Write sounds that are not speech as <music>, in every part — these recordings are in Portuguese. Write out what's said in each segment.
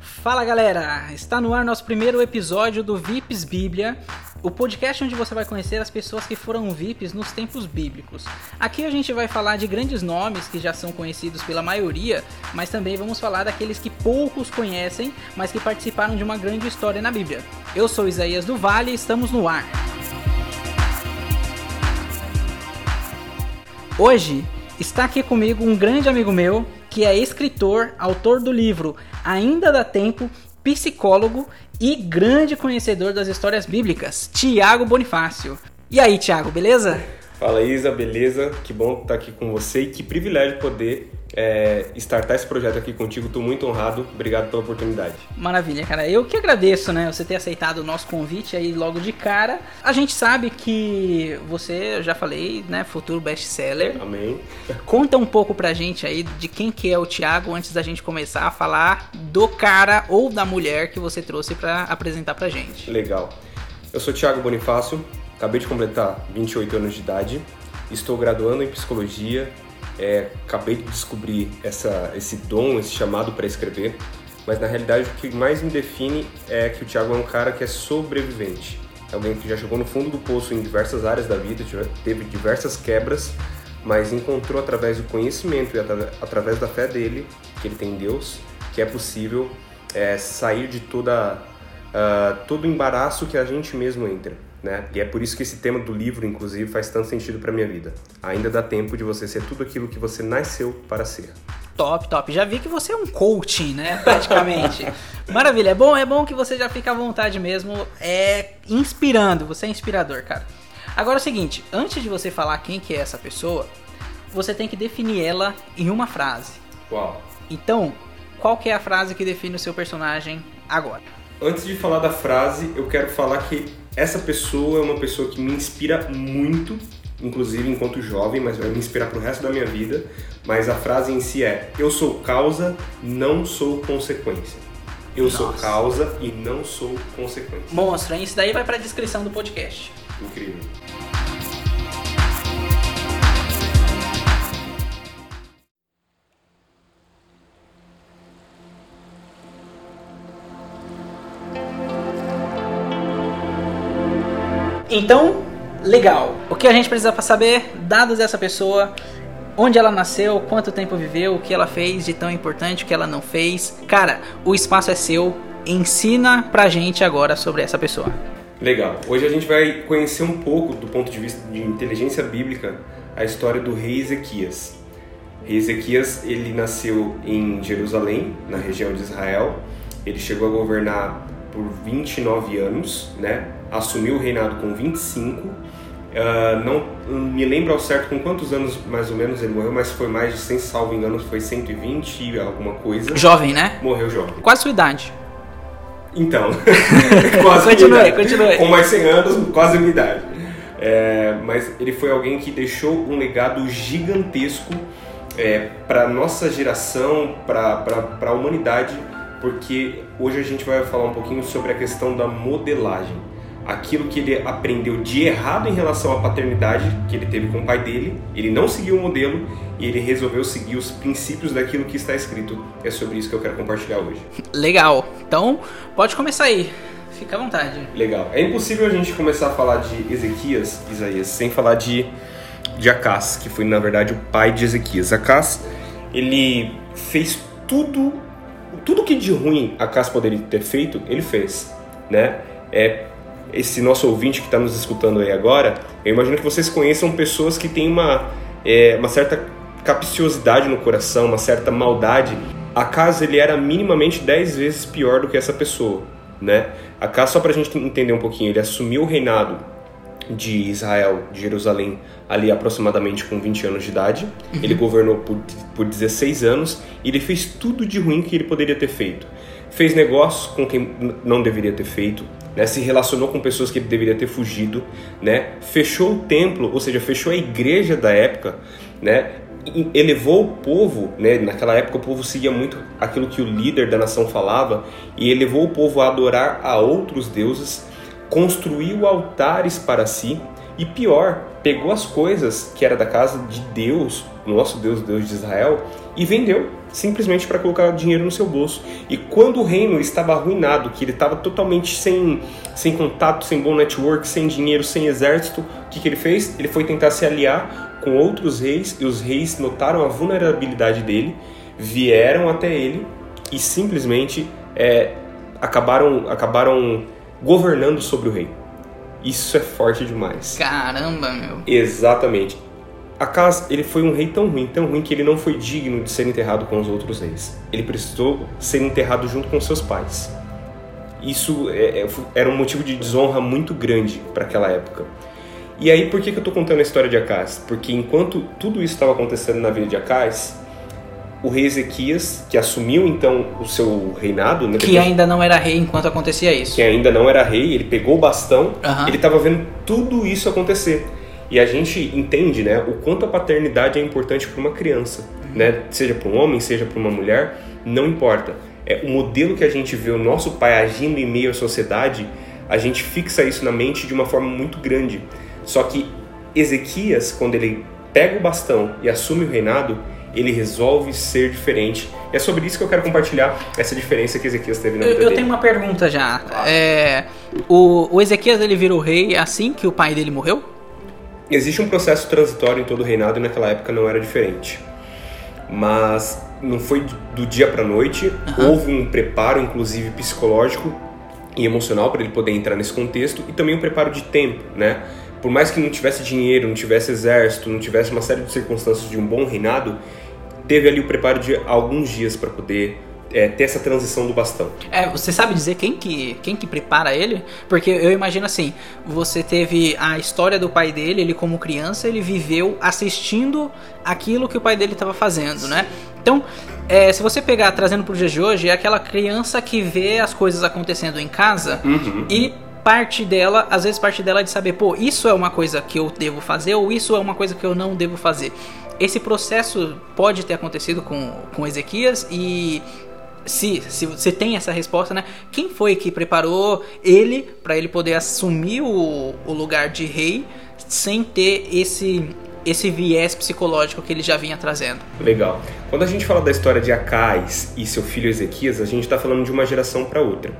Fala galera, está no ar nosso primeiro episódio do VIPs Bíblia, o podcast onde você vai conhecer as pessoas que foram VIPs nos tempos bíblicos. Aqui a gente vai falar de grandes nomes que já são conhecidos pela maioria, mas também vamos falar daqueles que poucos conhecem, mas que participaram de uma grande história na Bíblia. Eu sou Isaías do Vale e estamos no ar. Hoje está aqui comigo um grande amigo meu que é escritor, autor do livro Ainda dá Tempo, psicólogo e grande conhecedor das histórias bíblicas, Tiago Bonifácio. E aí, Tiago, beleza? Fala Isa, beleza? Que bom estar aqui com você e que privilégio poder é, startar esse projeto aqui contigo. Estou muito honrado. Obrigado pela oportunidade. Maravilha, cara. Eu que agradeço, né? Você ter aceitado o nosso convite aí logo de cara. A gente sabe que você, eu já falei, né? Futuro best-seller. Amém. Conta um pouco pra gente aí de quem que é o Thiago antes da gente começar a falar do cara ou da mulher que você trouxe para apresentar pra gente. Legal. Eu sou Thiago Bonifácio, Acabei de completar 28 anos de idade, estou graduando em psicologia, é, acabei de descobrir essa, esse dom, esse chamado para escrever, mas na realidade o que mais me define é que o Thiago é um cara que é sobrevivente. É alguém que já chegou no fundo do poço em diversas áreas da vida, teve diversas quebras, mas encontrou através do conhecimento e através da fé dele, que ele tem em Deus, que é possível é, sair de toda, uh, todo o embaraço que a gente mesmo entra né? E é por isso que esse tema do livro, inclusive, faz tanto sentido para minha vida. Ainda dá tempo de você ser tudo aquilo que você nasceu para ser. Top, top. Já vi que você é um coaching, né? Praticamente. <laughs> Maravilha. É bom, é bom que você já fica à vontade mesmo. É inspirando. Você é inspirador, cara. Agora é o seguinte, antes de você falar quem que é essa pessoa, você tem que definir ela em uma frase. Uau. Então, qual que é a frase que define o seu personagem agora? Antes de falar da frase, eu quero falar que essa pessoa é uma pessoa que me inspira muito, inclusive enquanto jovem, mas vai me inspirar pro resto da minha vida. Mas a frase em si é: Eu sou causa, não sou consequência. Eu Nossa. sou causa e não sou consequência. Monstro, hein? Isso daí vai pra descrição do podcast. Incrível. Então, legal. O que a gente precisa para saber, dados dessa pessoa, onde ela nasceu, quanto tempo viveu, o que ela fez de tão importante, o que ela não fez. Cara, o espaço é seu. Ensina pra gente agora sobre essa pessoa. Legal. Hoje a gente vai conhecer um pouco, do ponto de vista de inteligência bíblica, a história do rei Ezequias. Rei Ezequias, ele nasceu em Jerusalém, na região de Israel. Ele chegou a governar por 29 anos, né? Assumiu o reinado com 25. Uh, ah, não me lembro ao certo com quantos anos mais ou menos ele morreu, mas foi mais de, sem salvo engano, foi 120 alguma coisa. Jovem, né? Morreu jovem. Quase sua idade. Então, <laughs> quase continue, continue. Com mais 100 anos, quase a minha idade. É, mas ele foi alguém que deixou um legado gigantesco é, para nossa geração, para a humanidade porque hoje a gente vai falar um pouquinho sobre a questão da modelagem. Aquilo que ele aprendeu de errado em relação à paternidade que ele teve com o pai dele, ele não seguiu o modelo e ele resolveu seguir os princípios daquilo que está escrito. É sobre isso que eu quero compartilhar hoje. Legal. Então, pode começar aí. Fica à vontade. Legal. É impossível a gente começar a falar de Ezequias, Isaías, sem falar de, de Acás, que foi na verdade o pai de Ezequias. Acás, ele fez tudo tudo que de ruim a Cas poderia ter feito, ele fez, né? É esse nosso ouvinte que está nos escutando aí agora, eu imagino que vocês conheçam pessoas que têm uma, é, uma certa capciosidade no coração, uma certa maldade. A Cas ele era minimamente 10 vezes pior do que essa pessoa, né? A Cas, só para a gente entender um pouquinho, ele assumiu o reinado de Israel, de Jerusalém, ali aproximadamente com 20 anos de idade. Uhum. Ele governou por, por 16 anos e ele fez tudo de ruim que ele poderia ter feito. Fez negócios com quem não deveria ter feito, né? se relacionou com pessoas que deveria ter fugido, né? fechou o templo, ou seja, fechou a igreja da época, né? elevou o povo, né? naquela época o povo seguia muito aquilo que o líder da nação falava, e elevou o povo a adorar a outros deuses construiu altares para si e pior, pegou as coisas que era da casa de Deus, nosso Deus, Deus de Israel, e vendeu, simplesmente para colocar dinheiro no seu bolso. E quando o reino estava arruinado, que ele estava totalmente sem, sem contato, sem bom network, sem dinheiro, sem exército, o que, que ele fez? Ele foi tentar se aliar com outros reis, e os reis notaram a vulnerabilidade dele, vieram até ele e simplesmente é, acabaram, acabaram governando sobre o rei. Isso é forte demais. Caramba, meu. Exatamente. Acas, ele foi um rei tão ruim, tão ruim que ele não foi digno de ser enterrado com os outros reis. Ele precisou ser enterrado junto com seus pais. Isso é, é, era um motivo de desonra muito grande para aquela época. E aí, por que, que eu estou contando a história de Acas? Porque enquanto tudo isso estava acontecendo na vida de Acas, o rei Ezequias, que assumiu então o seu reinado, né, que ainda não era rei enquanto acontecia isso. Que ainda não era rei, ele pegou o bastão, uhum. ele estava vendo tudo isso acontecer. E a gente entende, né, o quanto a paternidade é importante para uma criança, uhum. né, seja para um homem, seja para uma mulher, não importa. É o modelo que a gente vê o nosso pai agindo em meio à sociedade, a gente fixa isso na mente de uma forma muito grande. Só que Ezequias, quando ele pega o bastão e assume o reinado, ele resolve ser diferente. E é sobre isso que eu quero compartilhar essa diferença que Ezequias teve na vida eu, eu tenho uma pergunta já. É, o, o Ezequias ele virou rei assim que o pai dele morreu? Existe um processo transitório em todo o reinado e naquela época não era diferente. Mas não foi do dia para noite. Uhum. Houve um preparo, inclusive psicológico e emocional, para ele poder entrar nesse contexto e também um preparo de tempo, né? Por mais que não tivesse dinheiro, não tivesse exército, não tivesse uma série de circunstâncias de um bom reinado, teve ali o preparo de alguns dias para poder é, ter essa transição do bastão. É, você sabe dizer quem que, quem que prepara ele? Porque eu imagino assim, você teve a história do pai dele, ele como criança, ele viveu assistindo aquilo que o pai dele estava fazendo, né? Então, é, se você pegar, trazendo para o dia de hoje, é aquela criança que vê as coisas acontecendo em casa uhum. e parte dela, às vezes parte dela é de saber, pô, isso é uma coisa que eu devo fazer ou isso é uma coisa que eu não devo fazer. Esse processo pode ter acontecido com, com Ezequias e se, se você tem essa resposta, né? Quem foi que preparou ele para ele poder assumir o, o lugar de rei sem ter esse esse viés psicológico que ele já vinha trazendo. Legal. Quando a gente fala da história de Acais e seu filho Ezequias, a gente está falando de uma geração para outra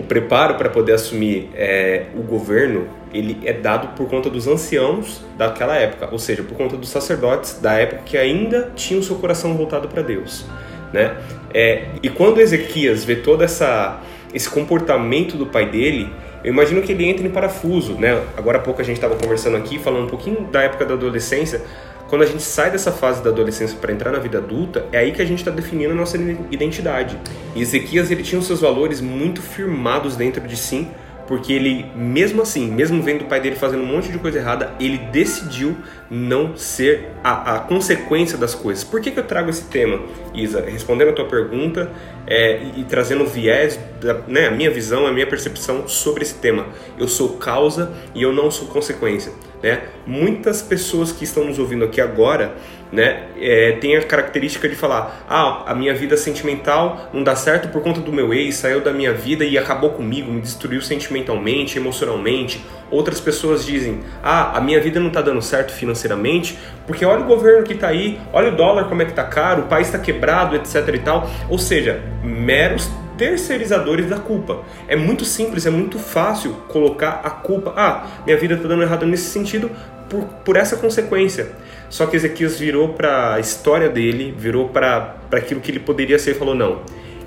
o preparo para poder assumir é, o governo ele é dado por conta dos anciãos daquela época, ou seja, por conta dos sacerdotes da época que ainda tinham seu coração voltado para Deus, né? É, e quando Ezequias vê todo essa esse comportamento do pai dele, eu imagino que ele entra em parafuso, né? Agora há pouco a gente estava conversando aqui, falando um pouquinho da época da adolescência, quando a gente sai dessa fase da adolescência para entrar na vida adulta, é aí que a gente está definindo a nossa identidade. E Ezequias ele tinha os seus valores muito firmados dentro de si, porque ele, mesmo assim, mesmo vendo o pai dele fazendo um monte de coisa errada, ele decidiu não ser a, a consequência das coisas. Por que, que eu trago esse tema, Isa? Respondendo a tua pergunta é, e, e, trazendo o viés, da, né, a minha visão, a minha percepção sobre esse tema. Eu sou causa e eu não sou consequência. Né? Muitas pessoas que estão nos ouvindo aqui agora né, é, tem a característica de falar: ah, a minha vida sentimental não dá certo por conta do meu ex, saiu da minha vida e acabou comigo, me destruiu sentimentalmente, emocionalmente. Outras pessoas dizem: ah, a minha vida não está dando certo financeiramente porque olha o governo que está aí, olha o dólar como é que está caro, o país está quebrado, etc e tal. Ou seja, meros terceirizadores da culpa. É muito simples, é muito fácil colocar a culpa. Ah, minha vida está dando errado nesse sentido por, por essa consequência. Só que Ezequias virou para a história dele, virou para aquilo que ele poderia ser e falou: não,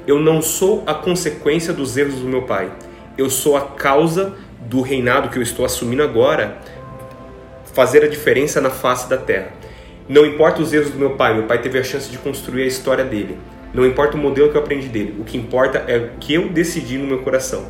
eu não sou a consequência dos erros do meu pai, eu sou a causa do reinado que eu estou assumindo agora fazer a diferença na face da terra. Não importa os erros do meu pai, meu pai teve a chance de construir a história dele. Não importa o modelo que eu aprendi dele, o que importa é o que eu decidi no meu coração.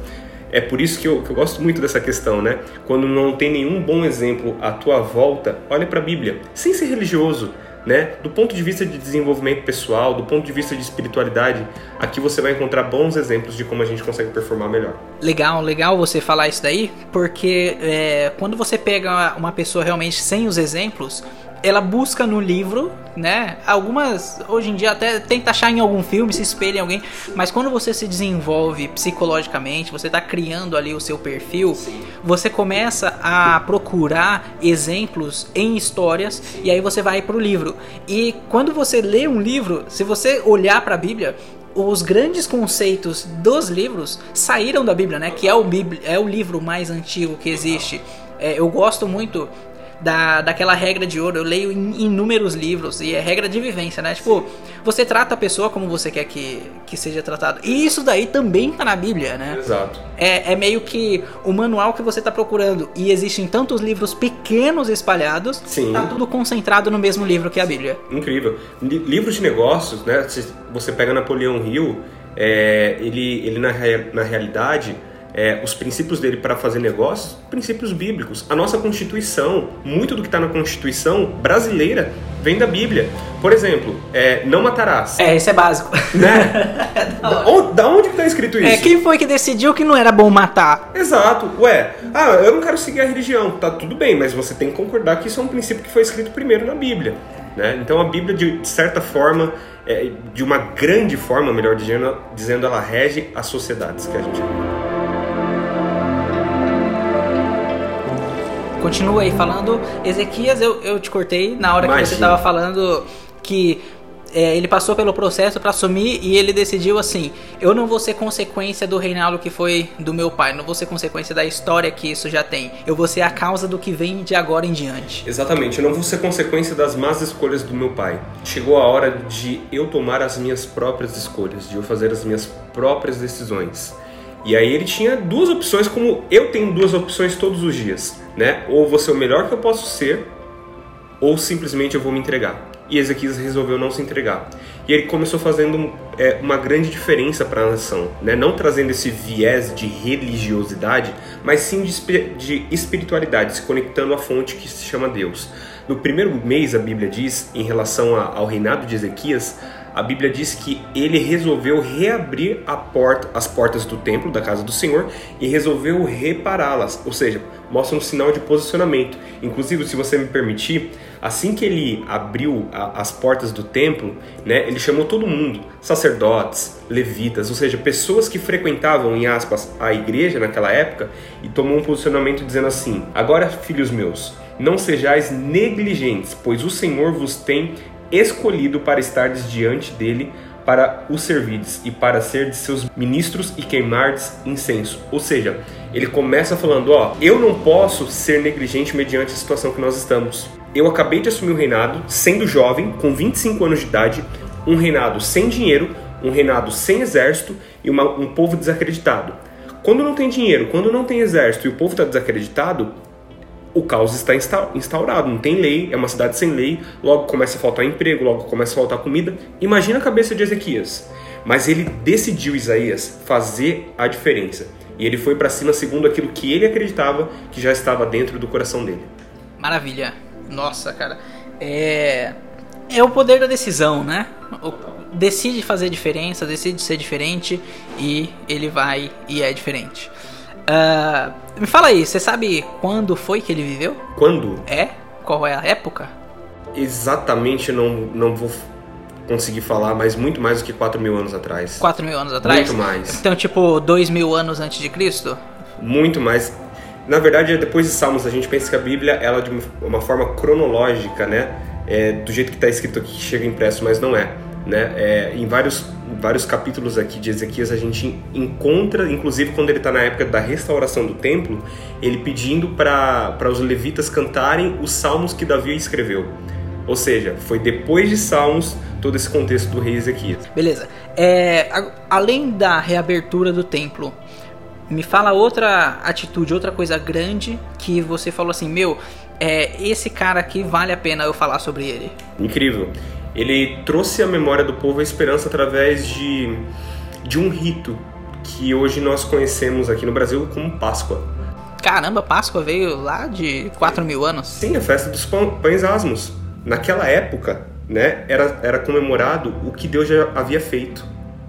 É por isso que eu, que eu gosto muito dessa questão, né? Quando não tem nenhum bom exemplo à tua volta, olha para a Bíblia, sem ser religioso, né? Do ponto de vista de desenvolvimento pessoal, do ponto de vista de espiritualidade, aqui você vai encontrar bons exemplos de como a gente consegue performar melhor. Legal, legal você falar isso daí, porque é, quando você pega uma pessoa realmente sem os exemplos, ela busca no livro, né? Algumas, hoje em dia, até tenta achar em algum filme, se espelha em alguém, mas quando você se desenvolve psicologicamente, você está criando ali o seu perfil, Sim. você começa a procurar exemplos em histórias e aí você vai para o livro. E quando você lê um livro, se você olhar para a Bíblia, os grandes conceitos dos livros saíram da Bíblia, né? Que é o, Bíblia, é o livro mais antigo que existe. É, eu gosto muito da, daquela regra de ouro. Eu leio in, inúmeros livros e é regra de vivência, né? Tipo, você trata a pessoa como você quer que, que seja tratado. E isso daí também tá na Bíblia, né? Exato. É, é meio que o manual que você tá procurando. E existem tantos livros pequenos espalhados, Sim. tá tudo concentrado no mesmo livro que a Bíblia. Incrível. Livros de negócios, né? Você pega Napoleão Hill, é, ele, ele na, na realidade é, os princípios dele para fazer negócios, princípios bíblicos. A nossa Constituição, muito do que está na Constituição brasileira vem da Bíblia. Por exemplo, é, não matarás. É, isso é básico. Né? <laughs> da, onde, da onde está escrito é, isso? É, quem foi que decidiu que não era bom matar? Exato. Ué, ah, eu não quero seguir a religião. Tá tudo bem, mas você tem que concordar que isso é um princípio que foi escrito primeiro na Bíblia. Né? Então a Bíblia, de certa forma, é, de uma grande forma, melhor dizendo, dizendo, ela rege as sociedades que a gente Continua aí falando. Ezequias, eu, eu te cortei na hora Imagina. que você estava falando que é, ele passou pelo processo para assumir e ele decidiu assim: eu não vou ser consequência do reinado que foi do meu pai, não vou ser consequência da história que isso já tem, eu vou ser a causa do que vem de agora em diante. Exatamente, eu não vou ser consequência das más escolhas do meu pai. Chegou a hora de eu tomar as minhas próprias escolhas, de eu fazer as minhas próprias decisões. E aí ele tinha duas opções, como eu tenho duas opções todos os dias, né? Ou vou ser o melhor que eu posso ser, ou simplesmente eu vou me entregar. E Ezequias resolveu não se entregar. E ele começou fazendo é, uma grande diferença para a nação, né? não trazendo esse viés de religiosidade, mas sim de, de espiritualidade, se conectando à fonte que se chama Deus. No primeiro mês, a Bíblia diz, em relação a, ao reinado de Ezequias, a Bíblia diz que ele resolveu reabrir porta, as portas do templo, da casa do Senhor, e resolveu repará-las, ou seja, mostra um sinal de posicionamento. Inclusive, se você me permitir, assim que ele abriu a, as portas do templo, né, ele chamou todo mundo, sacerdotes, levitas, ou seja, pessoas que frequentavam, em aspas, a igreja naquela época, e tomou um posicionamento dizendo assim: Agora, filhos meus, não sejais negligentes, pois o Senhor vos tem escolhido para estardes diante dele para o servirdes e para ser de seus ministros e queimardes incenso. Ou seja, ele começa falando, ó, eu não posso ser negligente mediante a situação que nós estamos. Eu acabei de assumir o reinado, sendo jovem, com 25 anos de idade, um reinado sem dinheiro, um reinado sem exército e uma, um povo desacreditado. Quando não tem dinheiro, quando não tem exército e o povo está desacreditado, o caos está instaurado, não tem lei, é uma cidade sem lei, logo começa a faltar emprego, logo começa a faltar comida. Imagina a cabeça de Ezequias. Mas ele decidiu, Isaías, fazer a diferença. E ele foi para cima segundo aquilo que ele acreditava que já estava dentro do coração dele. Maravilha. Nossa, cara. É é o poder da decisão, né? O... decide fazer diferença, decide ser diferente e ele vai e é diferente. Uh, me fala aí, você sabe quando foi que ele viveu? Quando? É? Qual é a época? Exatamente, não, não vou conseguir falar, mas muito mais do que 4 mil anos atrás. 4 mil anos atrás? Muito mais. Então, tipo, 2 mil anos antes de Cristo? Muito mais. Na verdade, depois de Salmos, a gente pensa que a Bíblia, ela de uma forma cronológica, né? É, do jeito que está escrito aqui, que chega impresso, mas não é. Né? É, em vários, vários capítulos aqui de Ezequias a gente encontra, inclusive quando ele está na época da restauração do templo, ele pedindo para os levitas cantarem os salmos que Davi escreveu. Ou seja, foi depois de Salmos todo esse contexto do rei Ezequias. Beleza. É, a, além da reabertura do templo, me fala outra atitude, outra coisa grande que você falou assim, meu, é, esse cara aqui vale a pena eu falar sobre ele. Incrível ele trouxe à memória do povo a esperança através de, de um rito que hoje nós conhecemos aqui no Brasil como Páscoa. Caramba, Páscoa veio lá de 4 mil anos? Sim, a festa dos pães asmos. Naquela época, né, era, era comemorado o que Deus já havia feito,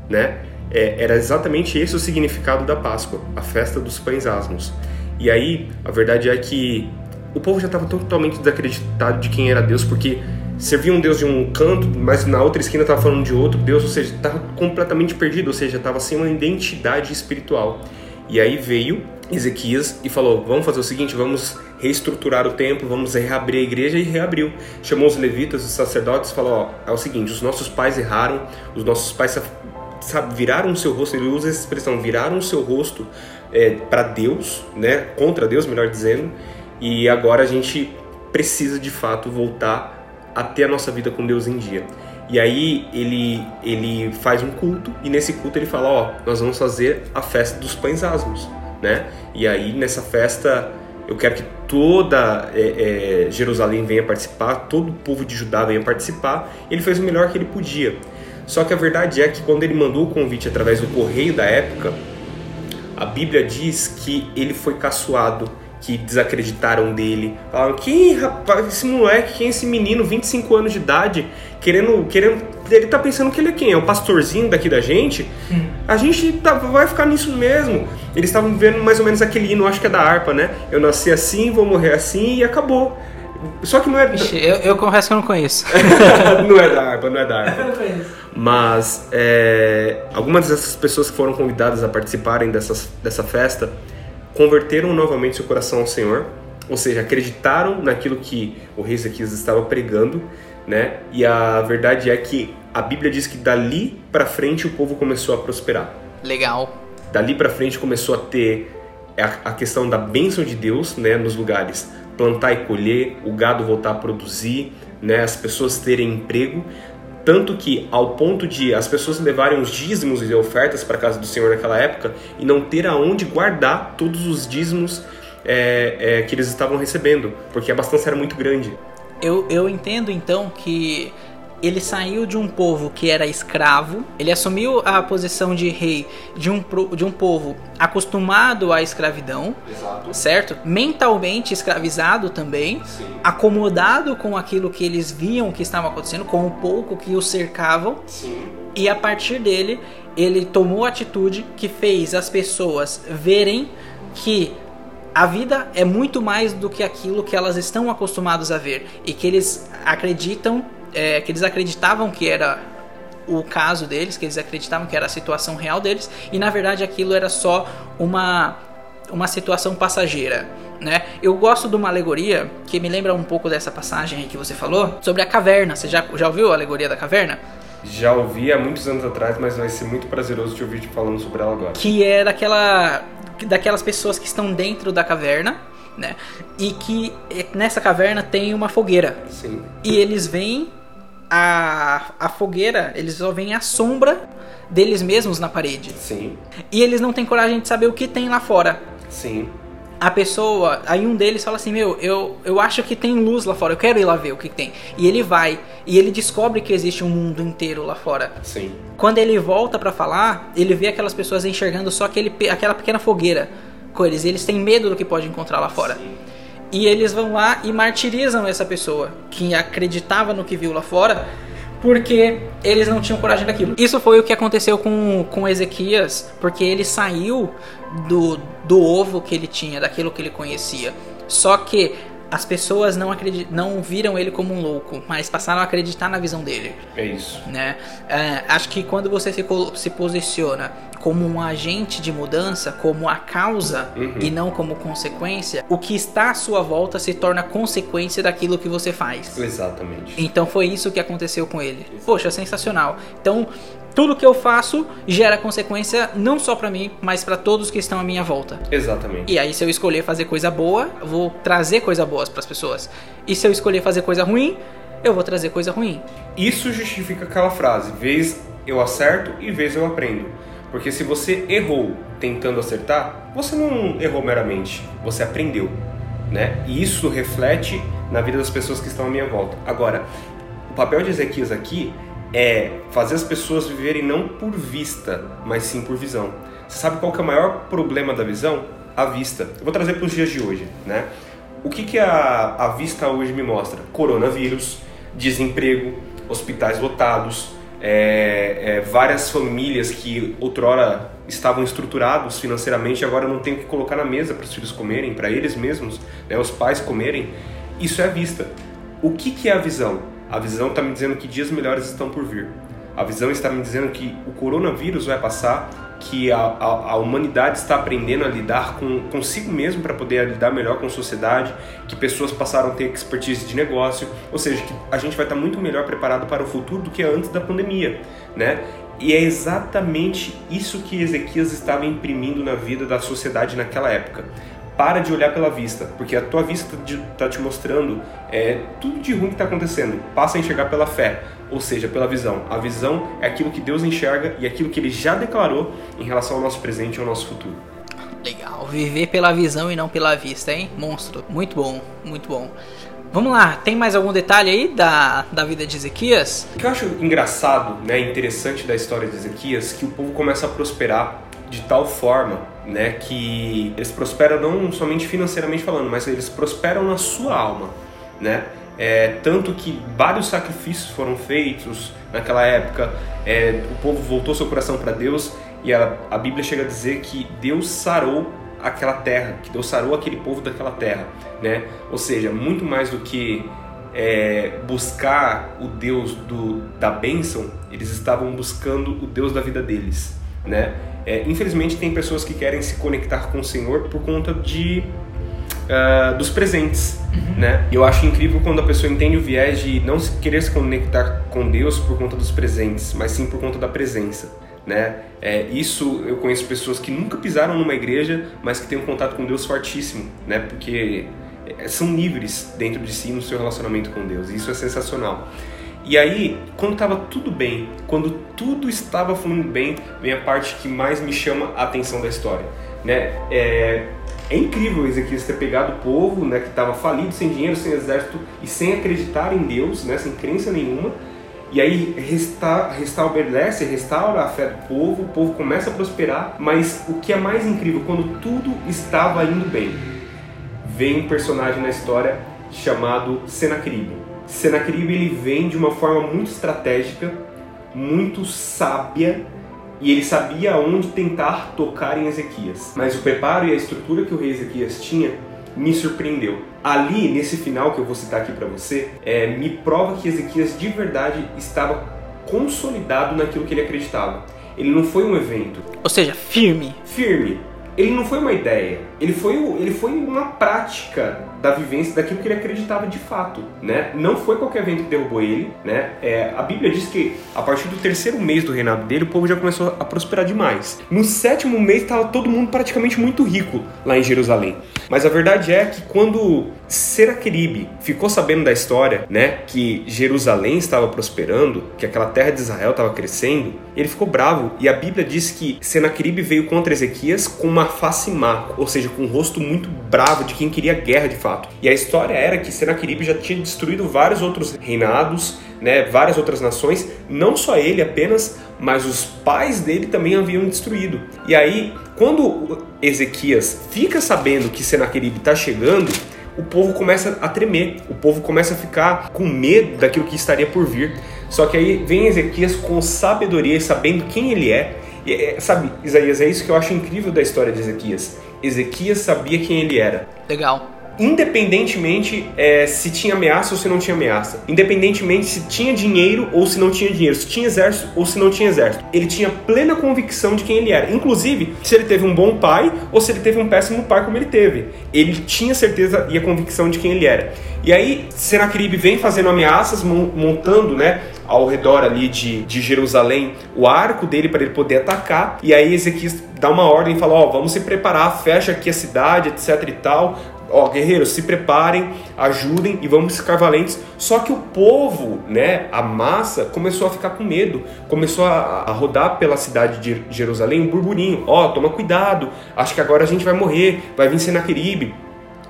né? É, era exatamente esse o significado da Páscoa, a festa dos pães asmos. E aí, a verdade é que o povo já estava totalmente desacreditado de quem era Deus, porque servia um Deus de um canto, mas na outra esquina estava falando de outro Deus, ou seja, estava completamente perdido, ou seja, estava sem uma identidade espiritual. E aí veio Ezequias e falou: Vamos fazer o seguinte, vamos reestruturar o templo, vamos reabrir a igreja e reabriu. Chamou os levitas, os sacerdotes e falou: ó, É o seguinte, os nossos pais erraram, os nossos pais sabe, viraram o seu rosto, ele usa essa expressão, viraram o seu rosto é, para Deus, né, contra Deus, melhor dizendo, e agora a gente precisa de fato voltar a ter a nossa vida com Deus em dia. E aí ele, ele faz um culto e nesse culto ele fala, ó, nós vamos fazer a festa dos pães asmos, né? E aí nessa festa eu quero que toda é, é, Jerusalém venha participar, todo o povo de Judá venha participar. Ele fez o melhor que ele podia. Só que a verdade é que quando ele mandou o convite através do correio da época, a Bíblia diz que ele foi caçoado que desacreditaram dele. Falaram, quem rapaz, esse moleque, quem é esse menino, 25 anos de idade, querendo. querendo ele tá pensando que ele é quem? É o pastorzinho daqui da gente? Hum. A gente tá, vai ficar nisso mesmo. Eles estavam vendo mais ou menos aquele hino, acho que é da harpa, né? Eu nasci assim, vou morrer assim e acabou. Só que não é. Ixi, eu, eu confesso que eu não conheço. <laughs> não é da harpa, não é da harpa. Eu não conheço. Mas é, algumas dessas pessoas que foram convidadas a participarem dessas, dessa festa converteram novamente seu coração ao Senhor, ou seja, acreditaram naquilo que o rei Ezequias estava pregando, né? E a verdade é que a Bíblia diz que dali para frente o povo começou a prosperar. Legal. Dali para frente começou a ter a, questão da bênção de Deus, né, nos lugares plantar e colher, o gado voltar a produzir, né, as pessoas terem emprego, tanto que, ao ponto de as pessoas levarem os dízimos e ofertas para a casa do Senhor naquela época e não ter aonde guardar todos os dízimos é, é, que eles estavam recebendo, porque a abastança era muito grande. Eu, eu entendo então que ele saiu de um povo que era escravo, ele assumiu a posição de rei de um, de um povo acostumado à escravidão, Exato. certo? Mentalmente escravizado também, Sim. acomodado com aquilo que eles viam que estava acontecendo, com o pouco que os cercavam, Sim. e a partir dele ele tomou a atitude que fez as pessoas verem que a vida é muito mais do que aquilo que elas estão acostumados a ver e que eles acreditam é, que eles acreditavam que era o caso deles, que eles acreditavam que era a situação real deles, e na verdade aquilo era só uma, uma situação passageira. Né? Eu gosto de uma alegoria que me lembra um pouco dessa passagem que você falou, sobre a caverna. Você já, já ouviu a alegoria da caverna? Já ouvi há muitos anos atrás, mas vai ser muito prazeroso te ouvir te falando sobre ela agora. Que é daquela, daquelas pessoas que estão dentro da caverna, né? E que nessa caverna tem uma fogueira. Sim. E eles vêm a, a fogueira, eles só veem a sombra deles mesmos na parede. Sim. E eles não têm coragem de saber o que tem lá fora. Sim. A pessoa, aí um deles fala assim: Meu, eu, eu acho que tem luz lá fora, eu quero ir lá ver o que tem. E ele vai, e ele descobre que existe um mundo inteiro lá fora. Sim. Quando ele volta para falar, ele vê aquelas pessoas enxergando só aquele, aquela pequena fogueira com eles. E eles têm medo do que pode encontrar lá fora. Sim. E eles vão lá e martirizam essa pessoa que acreditava no que viu lá fora, porque eles não tinham coragem daquilo. Isso foi o que aconteceu com, com Ezequias, porque ele saiu do, do ovo que ele tinha, daquilo que ele conhecia. Só que as pessoas não, acredit... não viram ele como um louco, mas passaram a acreditar na visão dele. É isso. Né? É, acho que quando você se, se posiciona como um agente de mudança, como a causa uhum. e não como consequência, o que está à sua volta se torna consequência daquilo que você faz. Exatamente. Então foi isso que aconteceu com ele. Poxa, sensacional. Então, tudo que eu faço gera consequência não só para mim, mas para todos que estão à minha volta. Exatamente. E aí se eu escolher fazer coisa boa, eu vou trazer coisa boas para as pessoas. E se eu escolher fazer coisa ruim, eu vou trazer coisa ruim. Isso justifica aquela frase: vez eu acerto e vez eu aprendo. Porque se você errou tentando acertar, você não errou meramente, você aprendeu, né? E isso reflete na vida das pessoas que estão à minha volta. Agora, o papel de Ezequias aqui é fazer as pessoas viverem não por vista, mas sim por visão. Você sabe qual que é o maior problema da visão? A vista. Eu vou trazer para os dias de hoje, né? O que, que a, a vista hoje me mostra? Coronavírus, desemprego, hospitais lotados, é, é, várias famílias que outrora estavam estruturados financeiramente agora não tem o que colocar na mesa para os filhos comerem, para eles mesmos, né, os pais comerem. Isso é a vista. O que, que é a visão? A visão está me dizendo que dias melhores estão por vir. A visão está me dizendo que o coronavírus vai passar, que a, a, a humanidade está aprendendo a lidar com consigo mesmo para poder lidar melhor com a sociedade, que pessoas passaram a ter expertise de negócio, ou seja, que a gente vai estar muito melhor preparado para o futuro do que antes da pandemia, né? E é exatamente isso que Ezequias estava imprimindo na vida da sociedade naquela época. Para de olhar pela vista, porque a tua vista está te mostrando é, tudo de ruim que está acontecendo. Passa a enxergar pela fé, ou seja, pela visão. A visão é aquilo que Deus enxerga e aquilo que Ele já declarou em relação ao nosso presente e ao nosso futuro. Legal, viver pela visão e não pela vista, hein? Monstro. Muito bom, muito bom. Vamos lá, tem mais algum detalhe aí da, da vida de Ezequias? O que eu acho engraçado, né, interessante da história de Ezequias, que o povo começa a prosperar de tal forma, né, que eles prosperam não somente financeiramente falando, mas eles prosperam na sua alma, né? É, tanto que vários sacrifícios foram feitos naquela época, é, o povo voltou seu coração para Deus e a, a Bíblia chega a dizer que Deus sarou aquela terra, que Deus sarou aquele povo daquela terra, né? Ou seja, muito mais do que é, buscar o Deus do, da bênção, eles estavam buscando o Deus da vida deles, né? É, infelizmente tem pessoas que querem se conectar com o Senhor por conta de uh, dos presentes, uhum. né? Eu acho incrível quando a pessoa entende o viés de não querer se conectar com Deus por conta dos presentes, mas sim por conta da presença né? É, isso eu conheço pessoas que nunca pisaram numa igreja, mas que têm um contato com Deus fortíssimo, né? Porque é, são livres dentro de si no seu relacionamento com Deus. E isso é sensacional. E aí, quando estava tudo bem, quando tudo estava fluindo bem, vem a parte que mais me chama a atenção da história, né? É, é incrível Ezequias ter pegado o povo, né, que estava falido, sem dinheiro, sem exército e sem acreditar em Deus, né, sem crença nenhuma, e aí resta, restabelece, restaura a fé do povo, o povo começa a prosperar, mas o que é mais incrível, quando tudo estava indo bem, vem um personagem na história chamado Senaqueribe. Senaqueribe ele vem de uma forma muito estratégica, muito sábia, e ele sabia aonde tentar tocar em Ezequias. Mas o preparo e a estrutura que o rei Ezequias tinha me surpreendeu. Ali, nesse final que eu vou citar aqui para você, é, me prova que Ezequias de verdade estava consolidado naquilo que ele acreditava. Ele não foi um evento. Ou seja, firme. Firme ele não foi uma ideia, ele foi, ele foi uma prática da vivência daquilo que ele acreditava de fato, né? Não foi qualquer vento que derrubou ele, né? É, a Bíblia diz que a partir do terceiro mês do reinado dele, o povo já começou a prosperar demais. No sétimo mês estava todo mundo praticamente muito rico lá em Jerusalém. Mas a verdade é que quando Seraqueribe ficou sabendo da história, né, que Jerusalém estava prosperando, que aquela terra de Israel estava crescendo, ele ficou bravo e a Bíblia diz que Senaqueribe veio contra Ezequias com uma face má, ou seja, com um rosto muito bravo de quem queria guerra de fato. E a história era que Senaqueribe já tinha destruído vários outros reinados, né, várias outras nações, não só ele apenas, mas os pais dele também haviam destruído. E aí, quando Ezequias fica sabendo que Senaqueribe está chegando, o povo começa a tremer, o povo começa a ficar com medo daquilo que estaria por vir. Só que aí vem Ezequias com sabedoria, sabendo quem ele é. E, é, sabe, Isaías, é isso que eu acho incrível da história de Ezequias. Ezequias sabia quem ele era. Legal independentemente é, se tinha ameaça ou se não tinha ameaça, independentemente se tinha dinheiro ou se não tinha dinheiro, se tinha exército ou se não tinha exército. Ele tinha plena convicção de quem ele era, inclusive se ele teve um bom pai ou se ele teve um péssimo pai como ele teve. Ele tinha certeza e a convicção de quem ele era. E aí Senaqueribe vem fazendo ameaças, montando, né, ao redor ali de, de Jerusalém o arco dele para ele poder atacar. E aí Ezequias dá uma ordem e fala: Ó, oh, vamos se preparar, fecha aqui a cidade, etc e tal ó, guerreiros, se preparem, ajudem e vamos ficar valentes. Só que o povo, né, a massa, começou a ficar com medo, começou a, a rodar pela cidade de Jerusalém um burburinho: ó, toma cuidado, acho que agora a gente vai morrer, vai vir Senaqueribe.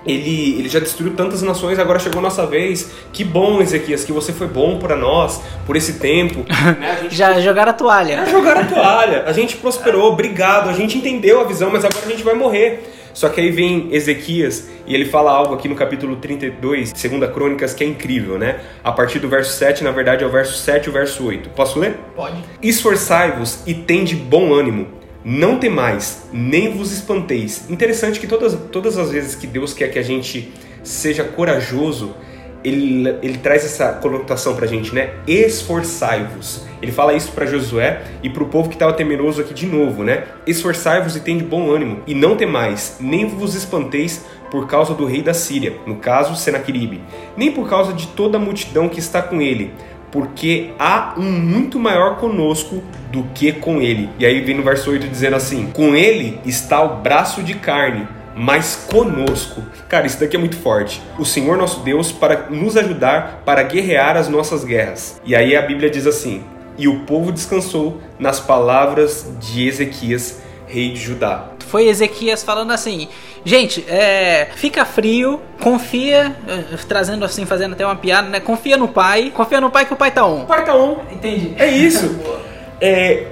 Ele, ele já destruiu tantas nações, agora chegou a nossa vez. Que bom, Ezequias, que você foi bom para nós por esse tempo. <laughs> né? já jogaram a toalha. Já jogaram a toalha. A gente prosperou, obrigado. A gente entendeu a visão, mas agora a gente vai morrer. Só que aí vem Ezequias e ele fala algo aqui no capítulo 32, segunda Crônicas, que é incrível, né? A partir do verso 7, na verdade é o verso 7 e o verso 8. Posso ler? Pode. Esforçai-vos e tende bom ânimo. Não temais, nem vos espanteis. Interessante que todas, todas as vezes que Deus quer que a gente seja corajoso, ele, ele traz essa conotação pra gente, né? Esforçai-vos. Ele fala isso para Josué e para o povo que estava temeroso aqui de novo, né? Esforçai-vos e tende bom ânimo, e não temais, nem vos espanteis por causa do rei da Síria, no caso Senaqueribe, nem por causa de toda a multidão que está com ele, porque há um muito maior conosco do que com ele. E aí vem no verso 8 dizendo assim: Com ele está o braço de carne, mas conosco. Cara, isso daqui é muito forte. O Senhor nosso Deus para nos ajudar para guerrear as nossas guerras. E aí a Bíblia diz assim: E o povo descansou nas palavras de Ezequias, rei de Judá. Foi Ezequias falando assim: Gente, é, fica frio, confia, eh, trazendo assim, fazendo até uma piada, né? Confia no pai, confia no pai que o pai tá on. O pai tá on. Entendi. É isso. <laughs> é,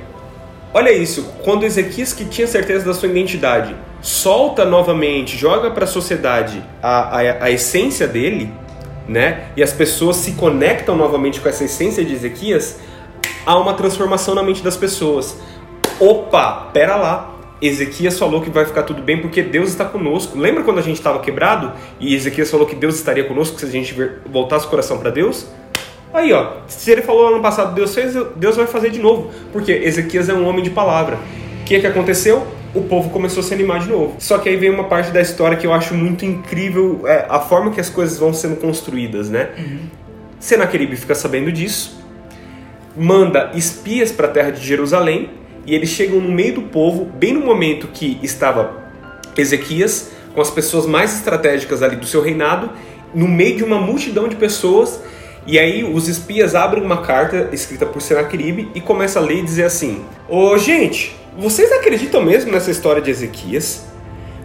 olha isso, quando Ezequias, que tinha certeza da sua identidade, solta novamente, joga para a sociedade a, a, a essência dele, né? E as pessoas se conectam novamente com essa essência de Ezequias, há uma transformação na mente das pessoas. Opa, pera lá. Ezequias falou que vai ficar tudo bem porque Deus está conosco. Lembra quando a gente estava quebrado e Ezequias falou que Deus estaria conosco se a gente voltasse o coração para Deus? Aí, ó, se ele falou ano passado Deus fez, Deus vai fazer de novo, porque Ezequias é um homem de palavra. O que, que aconteceu? O povo começou a se animar de novo. Só que aí vem uma parte da história que eu acho muito incrível, é, a forma que as coisas vão sendo construídas, né? Uhum. Senaqueribe fica sabendo disso, manda espias para a terra de Jerusalém e eles chegam no meio do povo, bem no momento que estava Ezequias, com as pessoas mais estratégicas ali do seu reinado, no meio de uma multidão de pessoas. E aí os espias abrem uma carta escrita por Senaqueribe e começa a ler e dizer assim: Ô oh, gente, vocês acreditam mesmo nessa história de Ezequias?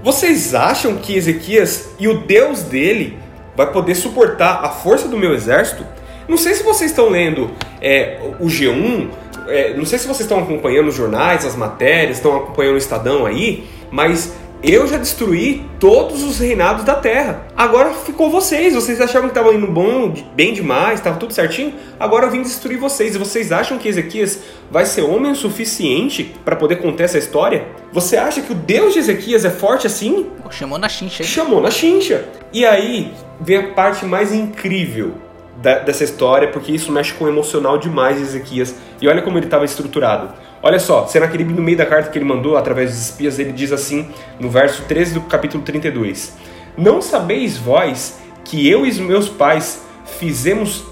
Vocês acham que Ezequias e o Deus dele vai poder suportar a força do meu exército? Não sei se vocês estão lendo é, o G1 é, não sei se vocês estão acompanhando os jornais, as matérias, estão acompanhando o Estadão aí, mas eu já destruí todos os reinados da terra. Agora ficou vocês. Vocês achavam que estavam indo bom, bem demais, estava tudo certinho. Agora eu vim destruir vocês. E vocês acham que Ezequias vai ser homem o suficiente para poder contar essa história? Você acha que o Deus de Ezequias é forte assim? Chamou na chincha. Chamou na chincha. E aí vem a parte mais incrível dessa história, porque isso mexe com o emocional demais de Ezequias. E olha como ele estava estruturado. Olha só, Senaqueribe, no meio da carta que ele mandou, através dos espias, ele diz assim, no verso 13 do capítulo 32: Não sabeis vós que eu e os meus pais fizemos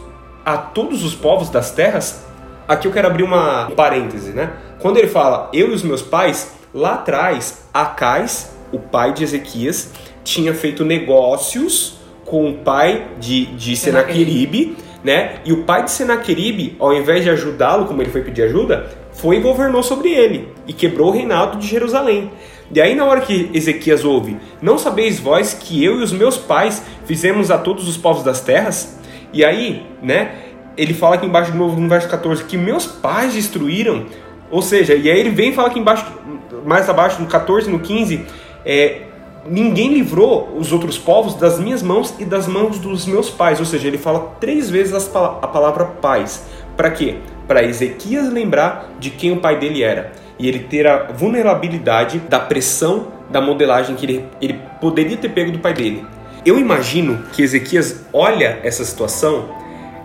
a todos os povos das terras? Aqui eu quero abrir uma parêntese, né? Quando ele fala eu e os meus pais, lá atrás, Acais, o pai de Ezequias, tinha feito negócios com o pai de, de Senaqueribe, né? E o pai de Senaqueribe, ao invés de ajudá-lo, como ele foi pedir ajuda, foi e governou sobre ele e quebrou o reinado de Jerusalém. E aí, na hora que Ezequias ouve: Não sabeis vós que eu e os meus pais fizemos a todos os povos das terras? E aí, né? Ele fala aqui embaixo de novo no verso 14 que meus pais destruíram. Ou seja, e aí ele vem e fala aqui embaixo, mais abaixo, no 14 no 15, é, ninguém livrou os outros povos das minhas mãos e das mãos dos meus pais. Ou seja, ele fala três vezes a palavra pais. Para quê? Para Ezequias lembrar de quem o pai dele era e ele ter a vulnerabilidade da pressão da modelagem que ele, ele poderia ter pego do pai dele. Eu imagino que Ezequias olha essa situação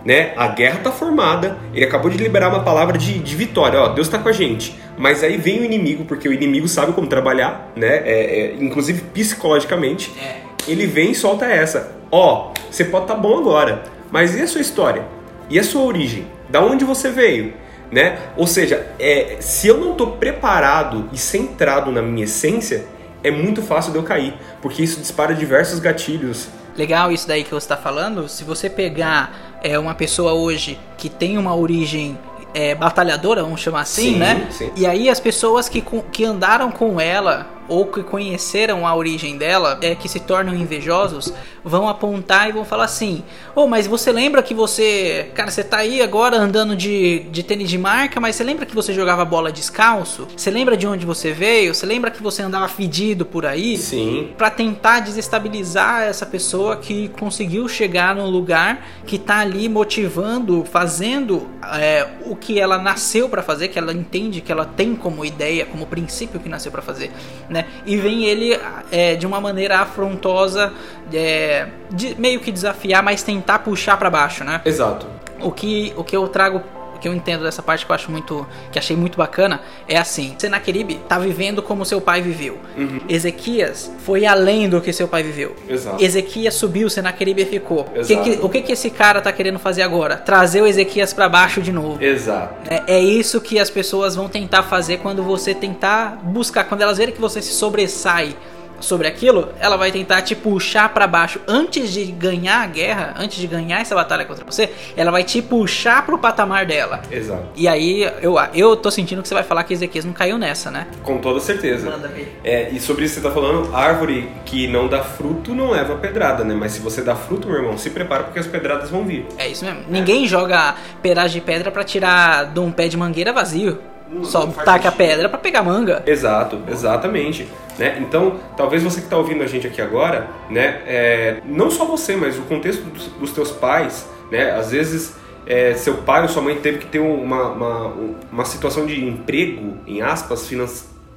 né? A guerra está formada, ele acabou de liberar uma palavra de, de vitória, ó, Deus está com a gente. Mas aí vem o inimigo, porque o inimigo sabe como trabalhar, né? É, é, inclusive psicologicamente. É. Ele vem e solta essa. Ó, você pode estar tá bom agora, mas e a sua história? E a sua origem? Da onde você veio? Né? Ou seja, é, se eu não estou preparado e centrado na minha essência, é muito fácil de eu cair, porque isso dispara diversos gatilhos. Legal isso daí que você está falando. Se você pegar é, uma pessoa hoje que tem uma origem é, batalhadora, vamos chamar assim, sim, né? Sim. E aí as pessoas que, que andaram com ela ou que conheceram a origem dela, é que se tornam invejosos, vão apontar e vão falar assim: "Oh, mas você lembra que você, cara, você tá aí agora andando de, de tênis de marca, mas você lembra que você jogava bola descalço? Você lembra de onde você veio? Você lembra que você andava fedido por aí?" Sim. Para tentar desestabilizar essa pessoa que conseguiu chegar num lugar que tá ali motivando, fazendo é, o que ela nasceu para fazer, que ela entende que ela tem como ideia, como princípio que nasceu para fazer, né? E vem ele é, de uma maneira afrontosa, é, de, meio que desafiar, mas tentar puxar para baixo, né? Exato. O que, o que eu trago que eu entendo dessa parte que eu acho muito que achei muito bacana é assim Senaqueribe tá vivendo como seu pai viveu Uhum. Ezequias foi além do que seu pai viveu Exato. Ezequias subiu Senaqueribe ficou o que, Exato. que, o que que esse cara tá querendo fazer agora trazer o Ezequias para baixo de novo Exato. é, é isso que as pessoas vão tentar fazer quando você tentar buscar, quando elas verem que você se sobressai sobre aquilo, ela vai tentar te puxar para baixo antes de ganhar a guerra, antes de ganhar essa batalha contra você, ela vai te puxar pro patamar dela. Exato. E aí eu, eu tô sentindo que você vai falar que Ezequias não caiu nessa, né? Com toda certeza. Manda ver. É, e sobre isso que você tá falando, árvore que não dá fruto não leva pedrada, né? Mas se você dá fruto, meu irmão, se prepara porque as pedradas vão vir. É isso mesmo. Ninguém joga pedaço de pedra para tirar de um pé de mangueira vazio. Não- Só não taca a pedra para pegar manga. Exato, exatamente. Né? Então, talvez você que está ouvindo a gente aqui agora, né, é, não só você, mas o contexto dos, dos teus pais, né, às vezes é, seu pai ou sua mãe teve que ter uma, uma, uma situação de emprego, em aspas,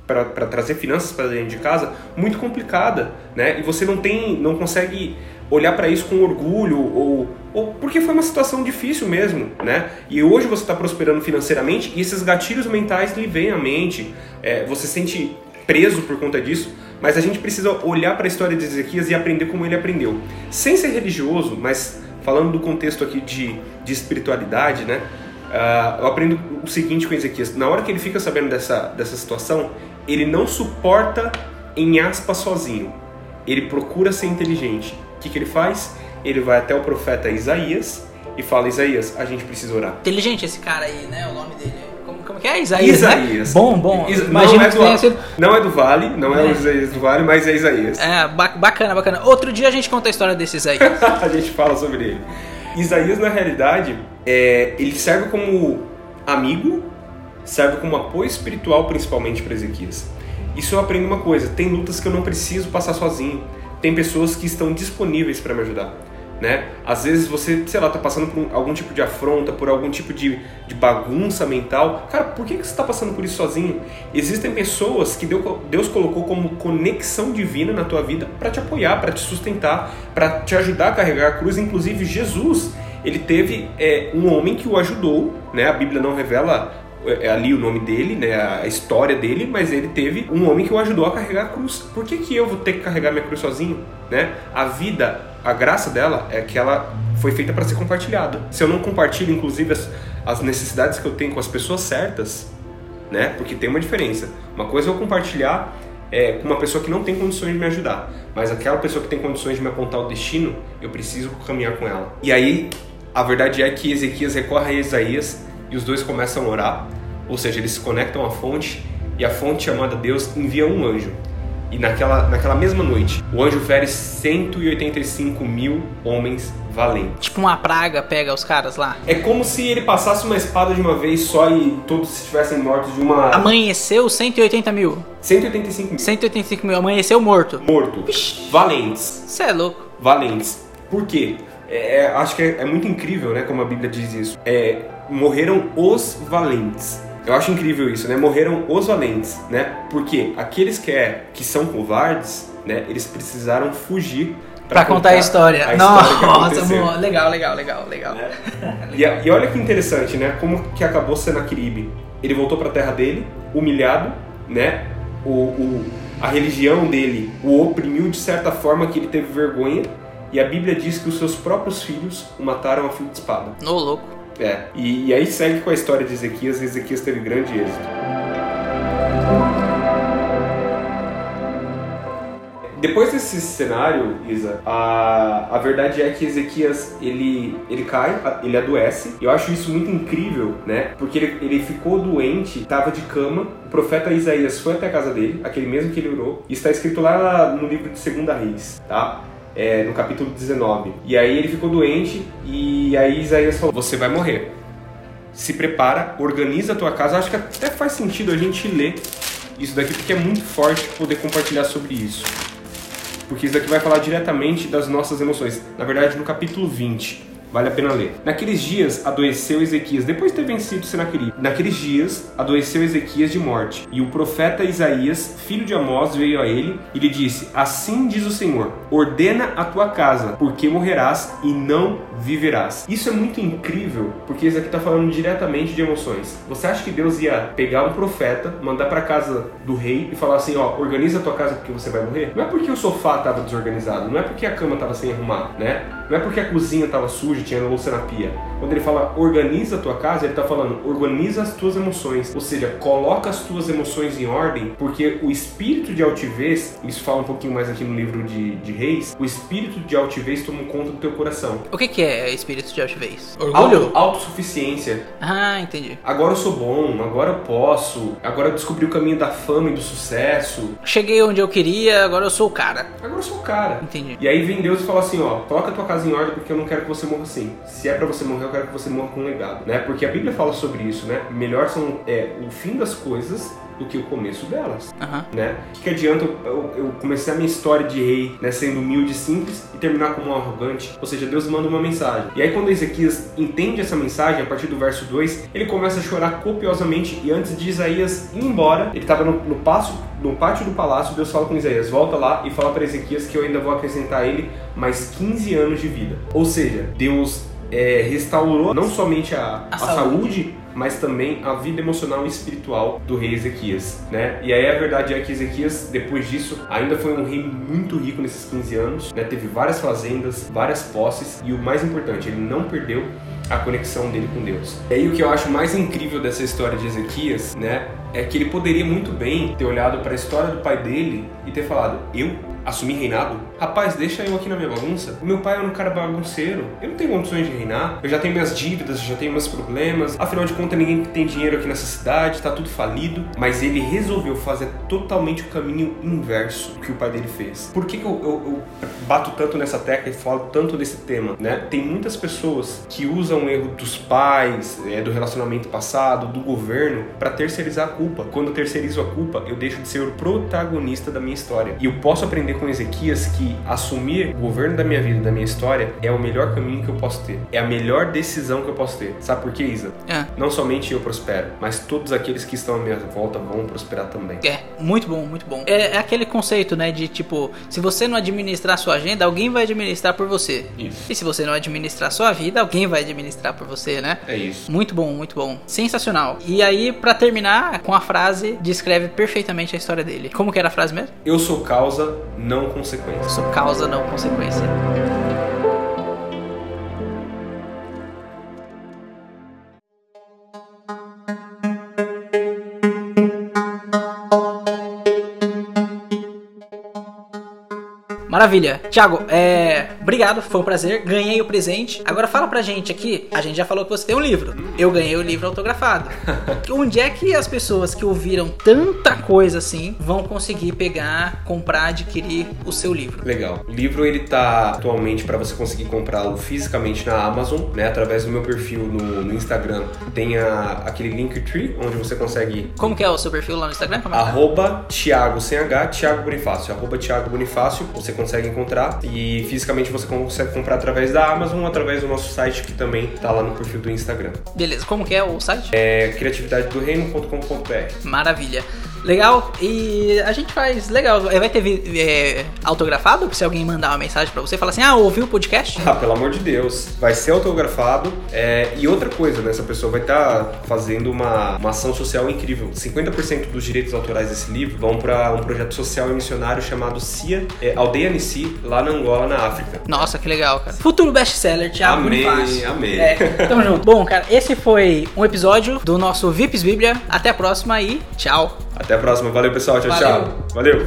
para trazer finanças para dentro de casa muito complicada, né? E você não tem, não consegue olhar para isso com orgulho ou, ou porque foi uma situação difícil mesmo, né? E hoje você está prosperando financeiramente e esses gatilhos mentais lhe vêm à mente, é, você se sente preso por conta disso, mas a gente precisa olhar para a história de Ezequias e aprender como ele aprendeu, sem ser religioso, mas falando do contexto aqui de, de espiritualidade, né? Ah, eu aprendo o seguinte com Ezequias: na hora que ele fica sabendo dessa, dessa situação, ele não suporta em aspas sozinho. Ele procura ser inteligente. O que, que ele faz? Ele vai até o profeta Isaías e fala: Isaías, a gente precisa orar. Inteligente esse cara aí, né? O nome dele. Como, como que é? Isaías, Isaías. né? Bom, bom. Isa- Imagino não, é que do, sido... não é do Vale, não é, É. o Isaías do Vale, mas é Isaías. É, ba- bacana, bacana. Outro dia a gente conta a história desses aí. <laughs> a gente fala sobre ele. Isaías, na realidade, é, ele serve como amigo, serve como apoio espiritual, principalmente para Ezequias. Isso eu aprendo uma coisa: tem lutas que eu não preciso passar sozinho. Tem pessoas que estão disponíveis para me ajudar. Né? Às vezes você, sei lá, tá passando por um- algum tipo de afronta, por algum tipo de, de bagunça mental. Cara, por que, que você está passando por isso sozinho? Existem pessoas que Deu- Deus colocou como conexão divina na tua vida para te apoiar, para te sustentar, para te ajudar a carregar a cruz. Inclusive Jesus, ele teve é, um homem que o ajudou, né? A Bíblia não revela é, ali o nome dele, né, a história dele, mas ele teve um homem que o ajudou a carregar a cruz. Por que, que eu vou ter que carregar minha cruz sozinho? Né? A vida, a graça dela é que ela foi feita para ser compartilhada. Se eu não compartilho, inclusive, as, as necessidades que eu tenho com as pessoas certas, né? Porque tem uma diferença. Uma coisa é eu compartilhar é, com uma pessoa que não tem condições de me ajudar, mas aquela pessoa que tem condições de me apontar o destino, eu preciso caminhar com ela. E aí, a verdade é que Ezequias recorre a Isaías e os dois começam a orar, ou seja, eles se conectam à fonte e a fonte chamada Deus envia um anjo. E naquela, naquela mesma noite, o anjo fere 185 mil homens valentes. tipo uma praga pega os caras lá. É como se ele passasse uma espada de uma vez só e todos estivessem mortos de uma. Amanheceu 180 mil. 185 mil. 185 mil. Amanheceu morto. Morto. Valentes. Você é louco. Valentes. Por quê? É, é, acho que é, é muito incrível, né? Como a Bíblia diz isso. É, morreram os valentes. Eu acho incrível isso, né? Morreram os valentes, né? Porque aqueles que, é, que são covardes, né? Eles precisaram fugir Pra contar a história. a história que Nossa, aconteceu. boa. legal, legal, legal, legal. <laughs> E, a- e olha que interessante, né? Como que acabou Senaqueribe. Ele voltou para a terra dele, humilhado, né? O, o- a religião dele o oprimiu de certa forma que ele teve vergonha. E a Bíblia diz que os seus próprios filhos o mataram a fio de espada. Ô, louco. É. E, e aí segue com a história de Ezequias. e Ezequias teve grande êxito. depois desse cenário, Isa, a, a verdade é que Ezequias ele, ele cai, ele adoece. Eu acho isso muito incrível, né? Porque ele, ele ficou doente, estava de cama. O profeta Isaías foi até a casa dele, aquele mesmo que ele orou. E está escrito lá no livro de Segunda Reis, tá? É, no capítulo 19. E aí ele ficou doente e aí Isaías falou: Você vai morrer. Se prepara, organiza a tua casa. Acho que até faz sentido a gente ler isso daqui porque é muito forte poder compartilhar sobre isso. Porque isso daqui vai falar diretamente das nossas emoções. Na verdade, no capítulo 20, Vale a pena ler. Naqueles dias adoeceu Ezequias, depois de ter vencido Senaquerib. Naqueles dias adoeceu Ezequias de morte, e o profeta Isaías, filho de Amós, veio a ele e lhe disse: Assim diz o Senhor: Ordena a tua casa, porque morrerás e não viverás. Isso é muito incrível, porque isso aqui está falando diretamente de emoções. Você acha que Deus ia pegar um profeta, mandar para casa do rei e falar assim: Ó, organiza a tua casa porque você vai morrer? Não é porque o sofá estava desorganizado, não é porque a cama estava sem arrumar, né? Não é porque a cozinha estava suja tinha na pia. Quando ele fala organiza a tua casa, ele está falando organiza as tuas emoções. Ou seja, coloca as tuas emoções em ordem, porque o espírito de altivez, isso fala um pouquinho mais aqui no livro de, de Reis, o espírito de altivez toma conta do teu coração. O que, que é espírito de altivez? Orgulho? Auto, autossuficiência. Ah, entendi. Agora eu sou bom, agora eu posso, agora eu descobri o caminho da fama e do sucesso. Cheguei onde eu queria, agora eu sou o cara. Agora eu sou o cara. Entendi. E aí vem Deus e fala assim, ó, coloca a tua casa em ordem porque eu não quero que você morra assim. Se é para você morrer, eu quero que você morra com um legado, né? Porque a Bíblia fala sobre isso, né? Melhor são é, o fim das coisas do que o começo delas, uhum. né? O que, que adianta eu, eu, começar a minha história de rei, né, sendo humilde e simples e terminar como um arrogante? Ou seja, Deus manda uma mensagem. E aí quando Ezequias entende essa mensagem, a partir do verso 2, ele começa a chorar copiosamente e antes de Isaías ir embora, ele estava no, no, passo, no pátio do palácio, Deus fala com Isaías, volta lá e fala para Ezequias que eu ainda vou acrescentar a ele mais 15 anos de vida. Ou seja, Deus é, restaurou não somente a, a, a saúde, saúde mas também a vida emocional e espiritual do rei Ezequias, né? E aí a verdade é que Ezequias, depois disso, ainda foi um rei muito rico nesses 15 anos, né? Teve várias fazendas, várias posses e o mais importante, ele não perdeu a conexão dele com Deus. E aí o que eu acho mais incrível dessa história de Ezequias, né, é que ele poderia muito bem ter olhado para a história do pai dele e ter falado: "Eu assumir reinado? Rapaz, deixa eu aqui na minha bagunça. O meu pai é um cara bagunceiro. Eu não tenho condições de reinar. Eu já tenho minhas dívidas, já tenho meus problemas. Afinal de contas, ninguém tem dinheiro aqui nessa cidade, tá tudo falido. Mas ele resolveu fazer totalmente o caminho inverso do que o pai dele fez. Por que, que eu, eu, eu, bato tanto nessa tecla e falo tanto desse tema? Né? Tem muitas pessoas que usam o erro dos pais, é, do relacionamento passado, do governo, para terceirizar a culpa. Quando eu terceirizo a culpa, eu deixo de ser o protagonista da minha história. E eu posso aprender aprender com Ezequias que assumir o governo da minha vida, da minha história, é o melhor caminho que eu posso ter. É a melhor decisão que eu posso ter. Sabe por quê, Isa? É. Não somente eu prospero, mas todos aqueles que estão à minha volta vão prosperar também. É, muito bom, muito bom. É, é aquele conceito, né, de tipo, se você não administrar a sua agenda, alguém vai administrar por você. Isso. E se você não administrar a sua vida, alguém vai administrar por você, né? É isso. Muito bom, muito bom. Sensacional. E aí, para terminar, com a frase, descreve perfeitamente a história dele. Como que era a frase mesmo? Eu sou causa, não consequência. Isso causa, não consequência. Maravilha. Tiago, é... obrigado, foi um prazer. Ganhei o presente. Agora fala pra gente aqui. A gente já falou que você tem um livro. Eu ganhei o livro autografado. <laughs> Onde é que as pessoas que ouviram tanta coisa assim vão conseguir pegar, comprar, adquirir o seu livro? Legal. O livro ele tá atualmente para você conseguir comprá-lo fisicamente na Amazon, né? Através do meu perfil no, no Instagram. Tem a, aquele Linktree onde você consegue. Como que é o seu perfil lá no Instagram? Como é? Arroba Thiago sem H, Thiago Bonifácio. Arroba Thiago Bonifácio. Você consegue encontrar e fisicamente você consegue comprar através da Amazon através do nosso site que também tá lá no perfil do Instagram. Beleza, como que é o site? É criatividadedoreino.com.br. Maravilha. Legal. E a gente faz legal. É, vai ter é, autografado? Se alguém mandar uma mensagem para você, falar assim: Ah, ouviu o podcast? Ah, pelo amor de Deus. Vai ser autografado. É, e outra coisa, né? Essa pessoa vai estar tá fazendo uma, uma ação social incrível. 50% dos direitos autorais desse livro vão para um projeto social e missionário chamado CIA, é, Aldeia Nissi, lá na Angola, na África. Nossa, que legal, cara. Futuro best-seller, Thiago Amém, amém. É, tamo junto. Bom, cara, esse foi um episódio do nosso VIPs Bíblia. Até a próxima e tchau. Até a próxima. Valeu, pessoal. Tchau, Valeu. tchau. Valeu.